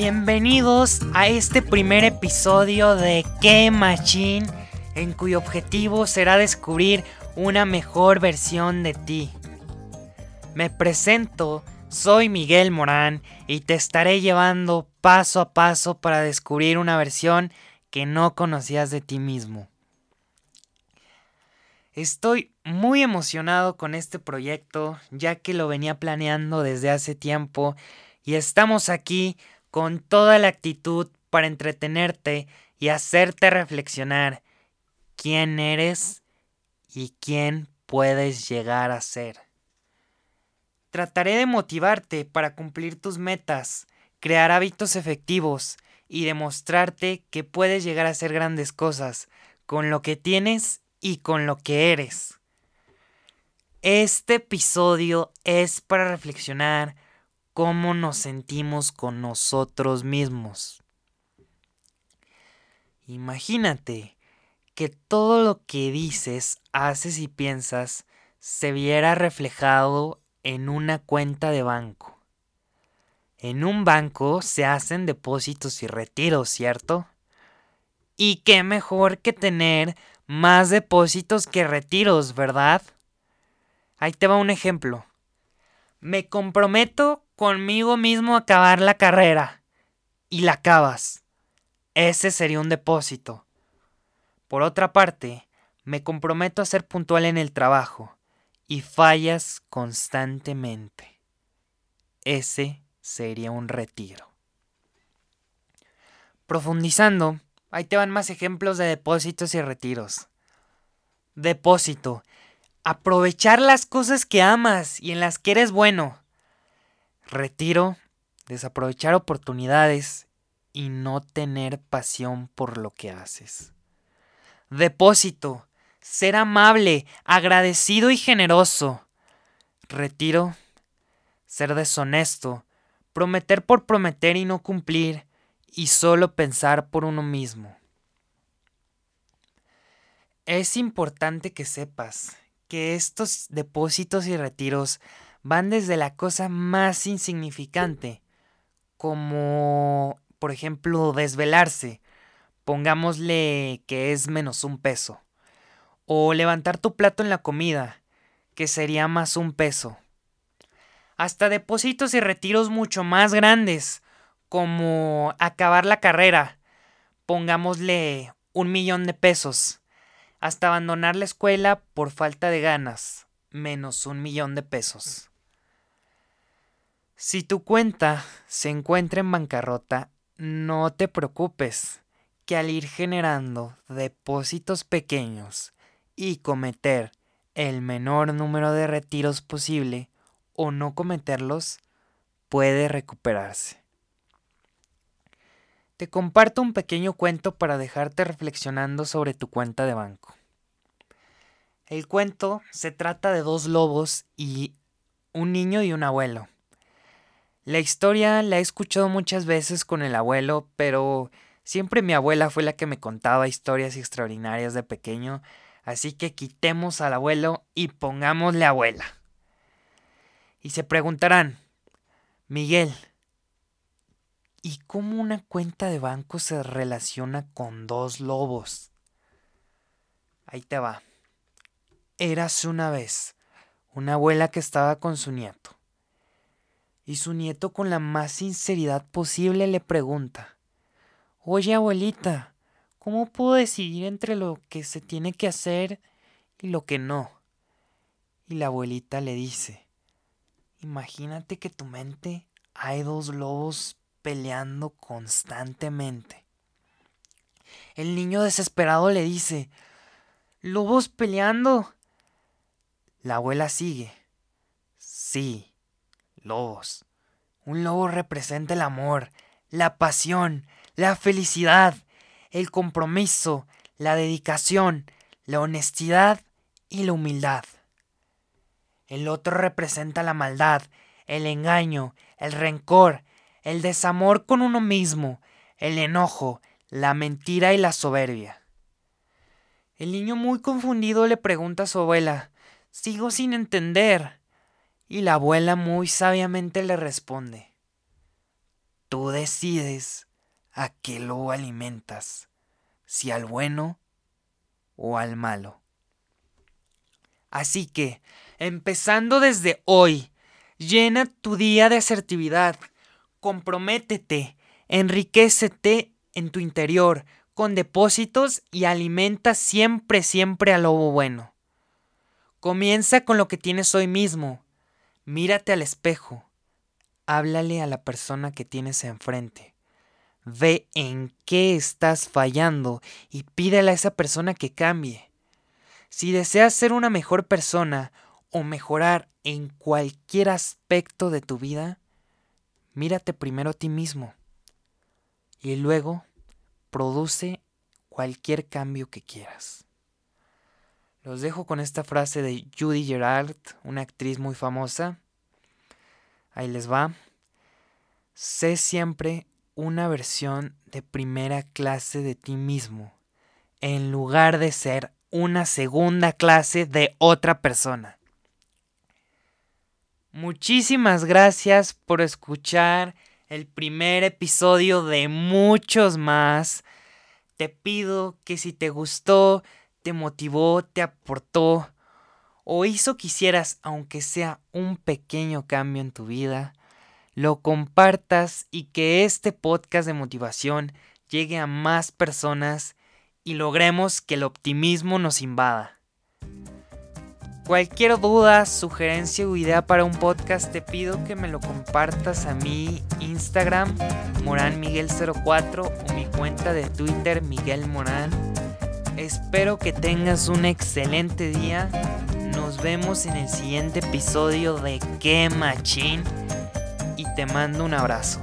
Bienvenidos a este primer episodio de Que Machine, en cuyo objetivo será descubrir una mejor versión de ti. Me presento, soy Miguel Morán y te estaré llevando paso a paso para descubrir una versión que no conocías de ti mismo. Estoy muy emocionado con este proyecto ya que lo venía planeando desde hace tiempo y estamos aquí con toda la actitud para entretenerte y hacerte reflexionar quién eres y quién puedes llegar a ser. Trataré de motivarte para cumplir tus metas, crear hábitos efectivos y demostrarte que puedes llegar a hacer grandes cosas con lo que tienes y con lo que eres. Este episodio es para reflexionar cómo nos sentimos con nosotros mismos. Imagínate que todo lo que dices, haces y piensas se viera reflejado en una cuenta de banco. En un banco se hacen depósitos y retiros, ¿cierto? Y qué mejor que tener más depósitos que retiros, ¿verdad? Ahí te va un ejemplo. Me comprometo conmigo mismo acabar la carrera. Y la acabas. Ese sería un depósito. Por otra parte, me comprometo a ser puntual en el trabajo. Y fallas constantemente. Ese sería un retiro. Profundizando, ahí te van más ejemplos de depósitos y retiros. Depósito aprovechar las cosas que amas y en las que eres bueno. Retiro, desaprovechar oportunidades y no tener pasión por lo que haces. Depósito, ser amable, agradecido y generoso. Retiro, ser deshonesto, prometer por prometer y no cumplir, y solo pensar por uno mismo. Es importante que sepas que estos depósitos y retiros van desde la cosa más insignificante, como por ejemplo desvelarse, pongámosle que es menos un peso, o levantar tu plato en la comida, que sería más un peso, hasta depósitos y retiros mucho más grandes, como acabar la carrera, pongámosle un millón de pesos. Hasta abandonar la escuela por falta de ganas, menos un millón de pesos. Si tu cuenta se encuentra en bancarrota, no te preocupes, que al ir generando depósitos pequeños y cometer el menor número de retiros posible o no cometerlos, puede recuperarse. Te comparto un pequeño cuento para dejarte reflexionando sobre tu cuenta de banco. El cuento se trata de dos lobos y un niño y un abuelo. La historia la he escuchado muchas veces con el abuelo, pero siempre mi abuela fue la que me contaba historias extraordinarias de pequeño, así que quitemos al abuelo y pongámosle abuela. Y se preguntarán, Miguel, ¿Y cómo una cuenta de banco se relaciona con dos lobos? Ahí te va. Eras una vez una abuela que estaba con su nieto. Y su nieto con la más sinceridad posible le pregunta, Oye abuelita, ¿cómo puedo decidir entre lo que se tiene que hacer y lo que no? Y la abuelita le dice, Imagínate que tu mente hay dos lobos peleando constantemente. El niño desesperado le dice, ¿Lobos peleando? La abuela sigue. Sí, lobos. Un lobo representa el amor, la pasión, la felicidad, el compromiso, la dedicación, la honestidad y la humildad. El otro representa la maldad, el engaño, el rencor, el desamor con uno mismo, el enojo, la mentira y la soberbia. El niño muy confundido le pregunta a su abuela, Sigo sin entender. Y la abuela muy sabiamente le responde, Tú decides a qué lo alimentas, si al bueno o al malo. Así que, empezando desde hoy, llena tu día de asertividad, comprométete, enriquecete en tu interior con depósitos y alimenta siempre, siempre al lobo bueno. Comienza con lo que tienes hoy mismo. Mírate al espejo. Háblale a la persona que tienes enfrente. Ve en qué estás fallando y pídele a esa persona que cambie. Si deseas ser una mejor persona o mejorar en cualquier aspecto de tu vida, mírate primero a ti mismo y luego produce cualquier cambio que quieras. Los dejo con esta frase de Judy Gerard, una actriz muy famosa. Ahí les va. Sé siempre una versión de primera clase de ti mismo, en lugar de ser una segunda clase de otra persona. Muchísimas gracias por escuchar el primer episodio de muchos más. Te pido que si te gustó, te motivó, te aportó o hizo que hicieras, aunque sea un pequeño cambio en tu vida, lo compartas y que este podcast de motivación llegue a más personas y logremos que el optimismo nos invada. Cualquier duda, sugerencia o idea para un podcast, te pido que me lo compartas a mi Instagram, moranmiguel04 o mi cuenta de Twitter, Miguel Morán. Espero que tengas un excelente día. Nos vemos en el siguiente episodio de Que Machín y te mando un abrazo.